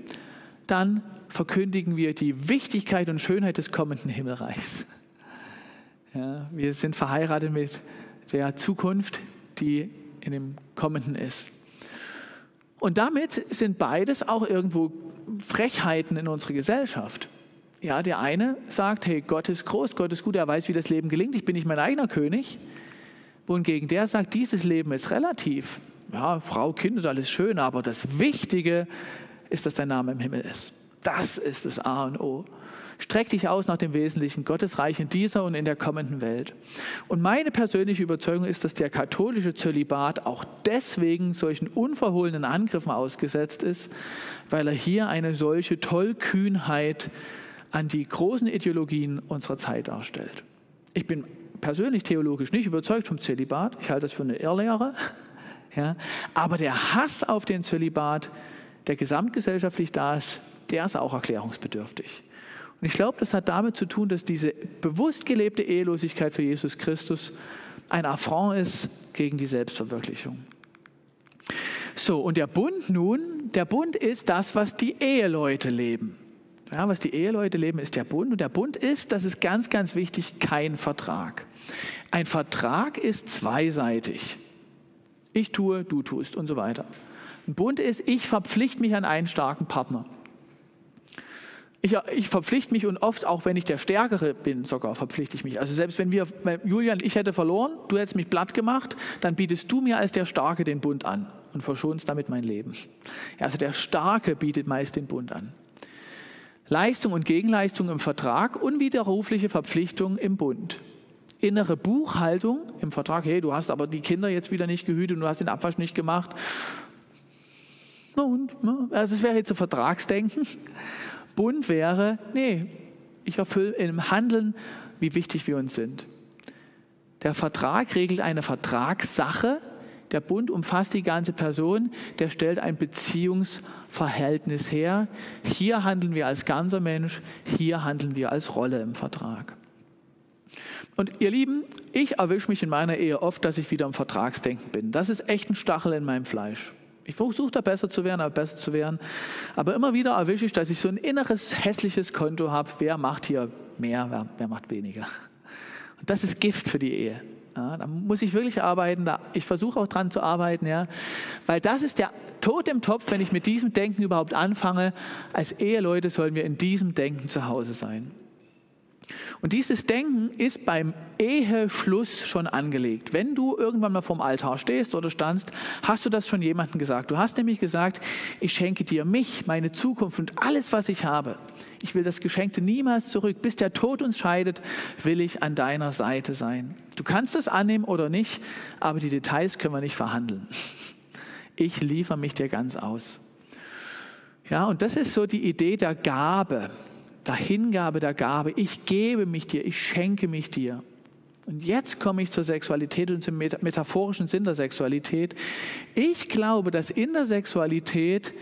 dann verkündigen wir die Wichtigkeit und Schönheit des kommenden Himmelreichs. Ja, wir sind verheiratet mit der Zukunft, die in dem Kommenden ist. Und damit sind beides auch irgendwo Frechheiten in unserer Gesellschaft. Ja, der eine sagt, hey, Gott ist groß, Gott ist gut, er weiß, wie das Leben gelingt, ich bin nicht mein eigener König. Wohingegen der sagt, dieses Leben ist relativ. Ja, Frau, Kind ist alles schön, aber das Wichtige ist, dass dein Name im Himmel ist. Das ist das A und O. Streck dich aus nach dem Wesentlichen, Gottes Reich in dieser und in der kommenden Welt. Und meine persönliche Überzeugung ist, dass der katholische Zölibat auch deswegen solchen unverhohlenen Angriffen ausgesetzt ist, weil er hier eine solche Tollkühnheit an die großen Ideologien unserer Zeit darstellt. Ich bin persönlich theologisch nicht überzeugt vom Zölibat. Ich halte das für eine Irrlehre. [laughs] Ja, aber der Hass auf den Zölibat, der gesamtgesellschaftlich da ist, der ist auch erklärungsbedürftig. Und ich glaube, das hat damit zu tun, dass diese bewusst gelebte Ehelosigkeit für Jesus Christus ein Affront ist gegen die Selbstverwirklichung. So, und der Bund nun, der Bund ist das, was die Eheleute leben. Ja, was die Eheleute leben, ist der Bund. Und der Bund ist, das ist ganz, ganz wichtig, kein Vertrag. Ein Vertrag ist zweiseitig. Ich tue, du tust und so weiter. Ein Bund ist, ich verpflichte mich an einen starken Partner. Ich, ich verpflichte mich und oft auch, wenn ich der Stärkere bin, sogar verpflichte ich mich. Also selbst wenn wir, Julian, ich hätte verloren, du hättest mich platt gemacht, dann bietest du mir als der Starke den Bund an und verschonst damit mein Leben. Also der Starke bietet meist den Bund an. Leistung und Gegenleistung im Vertrag, unwiderrufliche Verpflichtung im Bund. Innere Buchhaltung im Vertrag, hey, du hast aber die Kinder jetzt wieder nicht gehütet und du hast den Abwasch nicht gemacht. Und? Also es wäre jetzt ein Vertragsdenken. Bund wäre, nee, ich erfülle im Handeln, wie wichtig wir uns sind. Der Vertrag regelt eine Vertragssache. Der Bund umfasst die ganze Person. Der stellt ein Beziehungsverhältnis her. Hier handeln wir als ganzer Mensch. Hier handeln wir als Rolle im Vertrag. Und ihr Lieben, ich erwische mich in meiner Ehe oft, dass ich wieder im Vertragsdenken bin. Das ist echt ein Stachel in meinem Fleisch. Ich versuche da besser zu werden, aber besser zu werden. Aber immer wieder erwische ich, dass ich so ein inneres hässliches Konto habe. Wer macht hier mehr, wer, wer macht weniger? Und das ist Gift für die Ehe. Ja, da muss ich wirklich arbeiten. Da, ich versuche auch dran zu arbeiten, ja, weil das ist der Tod im Topf, wenn ich mit diesem Denken überhaupt anfange. Als Eheleute sollen wir in diesem Denken zu Hause sein. Und dieses Denken ist beim Eheschluss schon angelegt. Wenn du irgendwann mal vorm Altar stehst oder standst, hast du das schon jemandem gesagt. Du hast nämlich gesagt, ich schenke dir mich, meine Zukunft und alles, was ich habe. Ich will das Geschenkte niemals zurück. Bis der Tod uns scheidet, will ich an deiner Seite sein. Du kannst es annehmen oder nicht, aber die Details können wir nicht verhandeln. Ich liefere mich dir ganz aus. Ja, und das ist so die Idee der Gabe der Hingabe, der Gabe. Ich gebe mich dir, ich schenke mich dir. Und jetzt komme ich zur Sexualität und zum metaphorischen Sinn der Sexualität. Ich glaube, dass in der Sexualität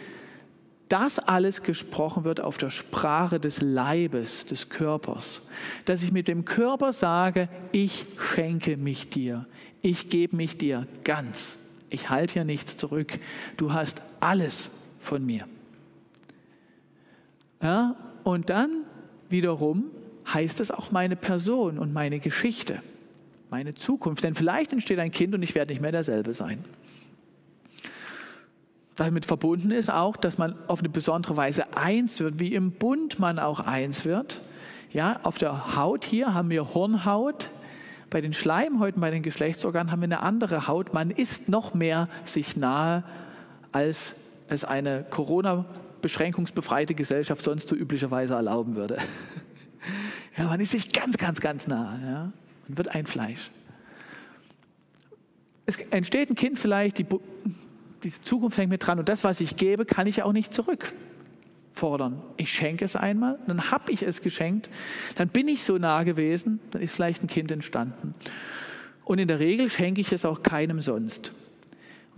das alles gesprochen wird auf der Sprache des Leibes, des Körpers. Dass ich mit dem Körper sage, ich schenke mich dir, ich gebe mich dir ganz. Ich halte hier nichts zurück. Du hast alles von mir. Ja, und dann wiederum heißt es auch meine Person und meine Geschichte, meine Zukunft. Denn vielleicht entsteht ein Kind und ich werde nicht mehr derselbe sein. Damit verbunden ist auch, dass man auf eine besondere Weise eins wird, wie im Bund man auch eins wird. Ja, auf der Haut hier haben wir Hornhaut, bei den Schleimhäuten, bei den Geschlechtsorganen haben wir eine andere Haut. Man ist noch mehr sich nahe, als es eine Corona beschränkungsbefreite Gesellschaft sonst so üblicherweise erlauben würde. [laughs] Ja, man ist sich ganz, ganz, ganz nah. Ja? Man wird ein Fleisch. Es entsteht ein Kind vielleicht, die, diese Zukunft hängt mit dran und das, was ich gebe, kann ich auch nicht zurückfordern. Ich schenke es einmal, dann habe ich es geschenkt, dann bin ich so nah gewesen, dann ist vielleicht ein Kind entstanden. Und in der Regel schenke ich es auch keinem sonst.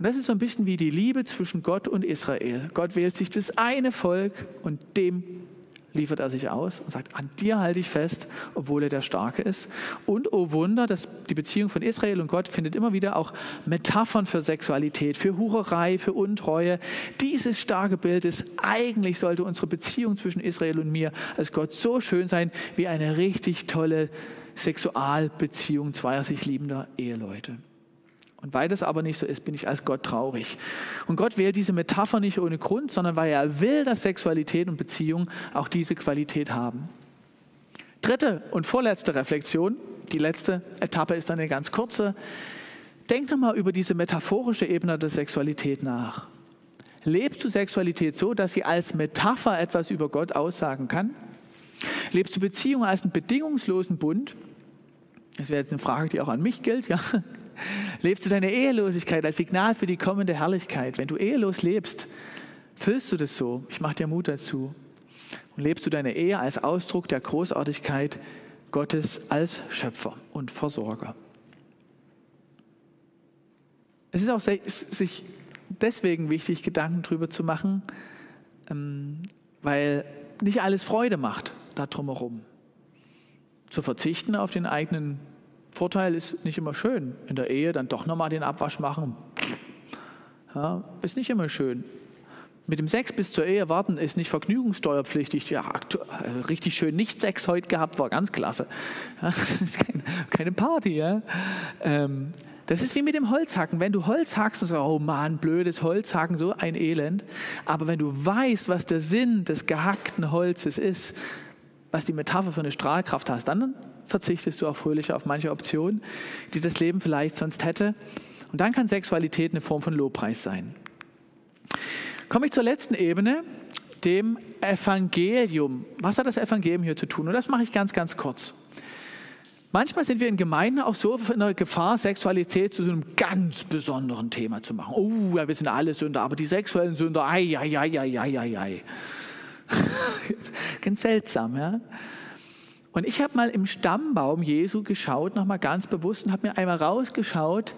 Und das ist so ein bisschen wie die Liebe zwischen Gott und Israel. Gott wählt sich das eine Volk und dem liefert er sich aus und sagt, an dir halte ich fest, obwohl er der Starke ist. Und oh Wunder, dass die Beziehung von Israel und Gott findet immer wieder auch Metaphern für Sexualität, für Hurerei, für Untreue. Dieses starke Bild ist, eigentlich sollte unsere Beziehung zwischen Israel und mir als Gott so schön sein wie eine richtig tolle Sexualbeziehung zweier sich liebender Eheleute. Und weil das aber nicht so ist, bin ich als Gott traurig. Und Gott wählt diese Metapher nicht ohne Grund, sondern weil er will, dass Sexualität und Beziehung auch diese Qualität haben. Dritte und vorletzte Reflexion, die letzte Etappe ist eine ganz kurze. Denk nochmal über diese metaphorische Ebene der Sexualität nach. Lebst du Sexualität so, dass sie als Metapher etwas über Gott aussagen kann? Lebst du Beziehung als einen bedingungslosen Bund? Das wäre jetzt eine Frage, die auch an mich gilt. Ja? Lebst du deine Ehelosigkeit als Signal für die kommende Herrlichkeit? Wenn du ehelos lebst, füllst du das so. Ich mache dir Mut dazu. Und lebst du deine Ehe als Ausdruck der Großartigkeit Gottes als Schöpfer und Versorger. Es ist auch sich deswegen wichtig, Gedanken darüber zu machen, ähm, weil nicht alles Freude macht da drumherum. Zu verzichten auf den eigenen Vorteil ist nicht immer schön. In der Ehe dann doch nochmal den Abwasch machen. Ja, ist nicht immer schön. Mit dem Sex bis zur Ehe warten ist nicht vergnügungssteuerpflichtig. Ja, äh, richtig schön nicht Sex heute gehabt, war ganz klasse. Ja, [laughs] das ist kein, keine Party. Ja? Ähm, das ist wie mit dem Holzhacken. Wenn du Holz hackst und sagst, oh Mann, blödes Holzhacken, so ein Elend. Aber wenn du weißt, was der Sinn des gehackten Holzes ist, was die Metapher für eine Strahlkraft hast, dann verzichtest du auch fröhlicher auf manche Optionen, die das Leben vielleicht sonst hätte. Und dann kann Sexualität eine Form von Lobpreis sein. Komme ich zur letzten Ebene, dem Evangelium. Was hat das Evangelium hier zu tun? Und das mache ich ganz, ganz kurz. Manchmal sind wir in Gemeinden auch so in der Gefahr, Sexualität zu so einem ganz besonderen Thema zu machen. Oh, ja, wir sind alle Sünder, aber die sexuellen Sünder, ei, ei, ei, ei, ei, ei, [laughs] ganz seltsam, ja. Und ich habe mal im Stammbaum Jesu geschaut, nochmal ganz bewusst, und habe mir einmal rausgeschaut,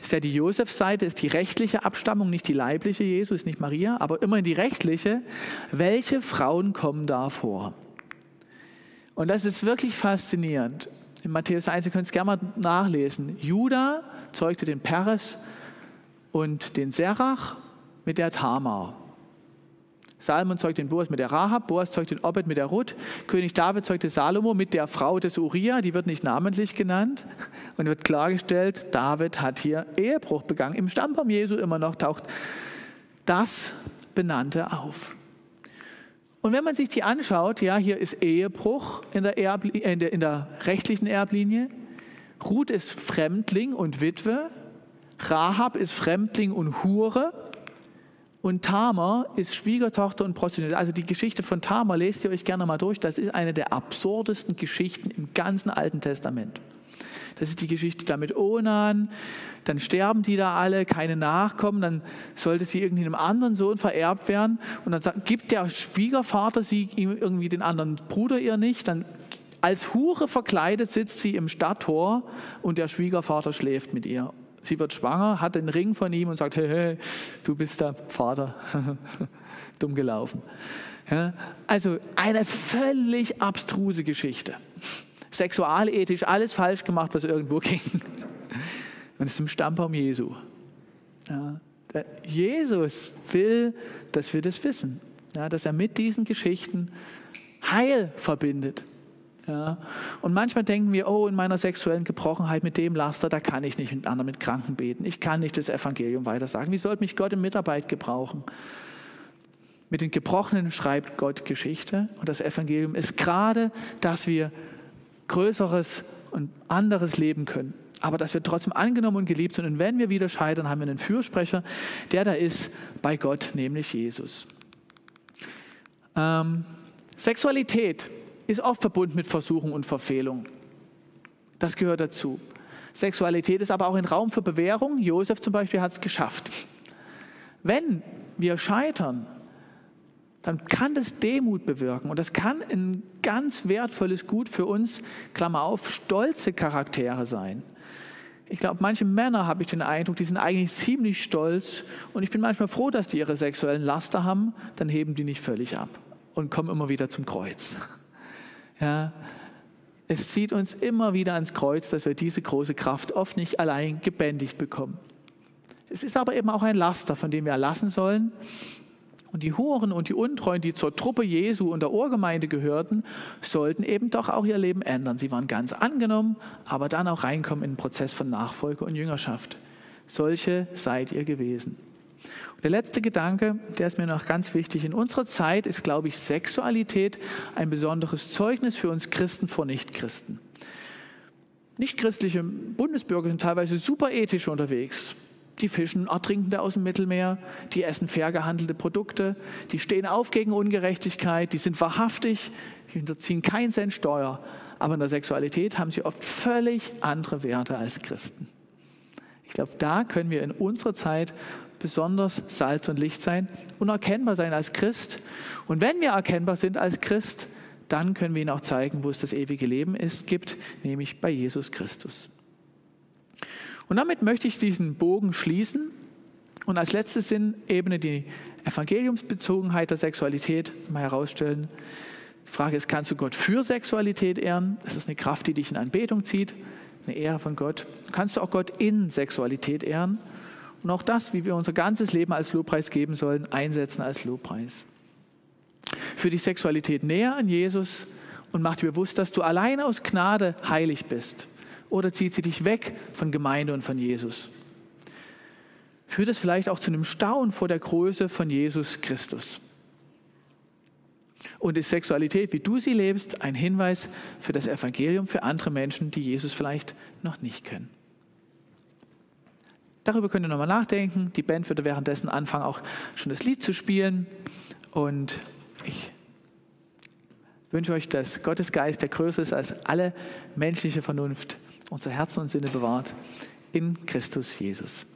ist ja die Josef-Seite, ist die rechtliche Abstammung, nicht die leibliche Jesu, ist nicht Maria, aber immerhin die rechtliche. Welche Frauen kommen da vor? Und das ist wirklich faszinierend. in Matthäus 1, ihr könnt es gerne mal nachlesen. Judah zeugte den Peres und den Serach mit der Tamar. Salmon zeugt den Boas mit der Rahab, Boas zeugt den Obed mit der Ruth, König David zeugte Salomo mit der Frau des Uriah, die wird nicht namentlich genannt und wird klargestellt, David hat hier Ehebruch begangen. Im Stammbaum Jesu immer noch taucht das Benannte auf. Und wenn man sich die anschaut, ja, hier ist Ehebruch in der, Erbli in der, in der rechtlichen Erblinie, Ruth ist Fremdling und Witwe, Rahab ist Fremdling und Hure, und Tamar ist Schwiegertochter und Prostituierte. Also die Geschichte von Tamar lest ihr euch gerne mal durch. Das ist eine der absurdesten Geschichten im ganzen Alten Testament. Das ist die Geschichte da mit Onan. Dann sterben die da alle, keine Nachkommen. Dann sollte sie irgendwie einem anderen Sohn vererbt werden. Und dann sagt, gibt der Schwiegervater sie ihm irgendwie den anderen Bruder ihr nicht. Dann als Hure verkleidet sitzt sie im Stadttor und der Schwiegervater schläft mit ihr. Sie wird schwanger, hat den Ring von ihm und sagt, hey, hey du bist der Vater. [laughs] Dumm gelaufen. Ja, also eine völlig abstruse Geschichte. Sexualethisch alles falsch gemacht, was irgendwo [laughs] ging. Und es ist im Stammbaum Jesu. Ja, Jesus will, dass wir das wissen. Ja, dass er mit diesen Geschichten Heil verbindet. Ja. Und manchmal denken wir, oh, in meiner sexuellen Gebrochenheit mit dem Laster, da kann ich nicht mit anderen mit Kranken beten. Ich kann nicht das Evangelium weitersagen. Wie sollte mich Gott in Mitarbeit gebrauchen? Mit den Gebrochenen schreibt Gott Geschichte. Und das Evangelium ist gerade, dass wir Größeres und anderes leben können. Aber dass wir trotzdem angenommen und geliebt sind. Und wenn wir wieder scheitern, haben wir einen Fürsprecher, der da ist bei Gott, nämlich Jesus. Ähm, Sexualität ist oft verbunden mit Versuchung und Verfehlung. Das gehört dazu. Sexualität ist aber auch ein Raum für Bewährung. Josef zum Beispiel hat es geschafft. Wenn wir scheitern, dann kann das Demut bewirken und das kann ein ganz wertvolles Gut für uns, Klammer auf, stolze Charaktere sein. Ich glaube, manche Männer habe ich den Eindruck, die sind eigentlich ziemlich stolz und ich bin manchmal froh, dass die ihre sexuellen Laster haben, dann heben die nicht völlig ab und kommen immer wieder zum Kreuz. Ja, es zieht uns immer wieder ans Kreuz, dass wir diese große Kraft oft nicht allein gebändigt bekommen. Es ist aber eben auch ein Laster, von dem wir erlassen sollen. Und die Huren und die Untreuen, die zur Truppe Jesu und der Urgemeinde gehörten, sollten eben doch auch ihr Leben ändern. Sie waren ganz angenommen, aber dann auch reinkommen in den Prozess von Nachfolge und Jüngerschaft. Solche seid ihr gewesen. Der letzte Gedanke, der ist mir noch ganz wichtig. In unserer Zeit ist, glaube ich, Sexualität ein besonderes Zeugnis für uns Christen vor Nichtchristen. Nichtchristliche Bundesbürger sind teilweise super ethisch unterwegs. Die fischen Ertrinkende aus dem Mittelmeer, die essen fair gehandelte Produkte, die stehen auf gegen Ungerechtigkeit, die sind wahrhaftig, die unterziehen keinen Cent Steuer. Aber in der Sexualität haben sie oft völlig andere Werte als Christen. Ich glaube, da können wir in unserer Zeit besonders Salz und Licht sein und erkennbar sein als Christ. Und wenn wir erkennbar sind als Christ, dann können wir ihnen auch zeigen, wo es das ewige Leben ist, gibt, nämlich bei Jesus Christus. Und damit möchte ich diesen Bogen schließen und als letztes Sinn Ebene die Evangeliumsbezogenheit der Sexualität mal herausstellen. Die Frage ist, kannst du Gott für Sexualität ehren? Ist es eine Kraft, die dich in Anbetung zieht? Eine Ehre von Gott? Kannst du auch Gott in Sexualität ehren? Und auch das, wie wir unser ganzes Leben als Lobpreis geben sollen, einsetzen als Lobpreis. Für die Sexualität näher an Jesus und mach dir bewusst, dass du allein aus Gnade heilig bist. Oder zieht sie dich weg von Gemeinde und von Jesus. Führt es vielleicht auch zu einem Staunen vor der Größe von Jesus Christus. Und ist Sexualität, wie du sie lebst, ein Hinweis für das Evangelium für andere Menschen, die Jesus vielleicht noch nicht kennen. Darüber könnt ihr nochmal nachdenken. Die Band würde währenddessen anfangen, auch schon das Lied zu spielen. Und ich wünsche euch, dass Gottes Geist, der größer ist als alle menschliche Vernunft, unser Herzen und Sinne bewahrt in Christus Jesus.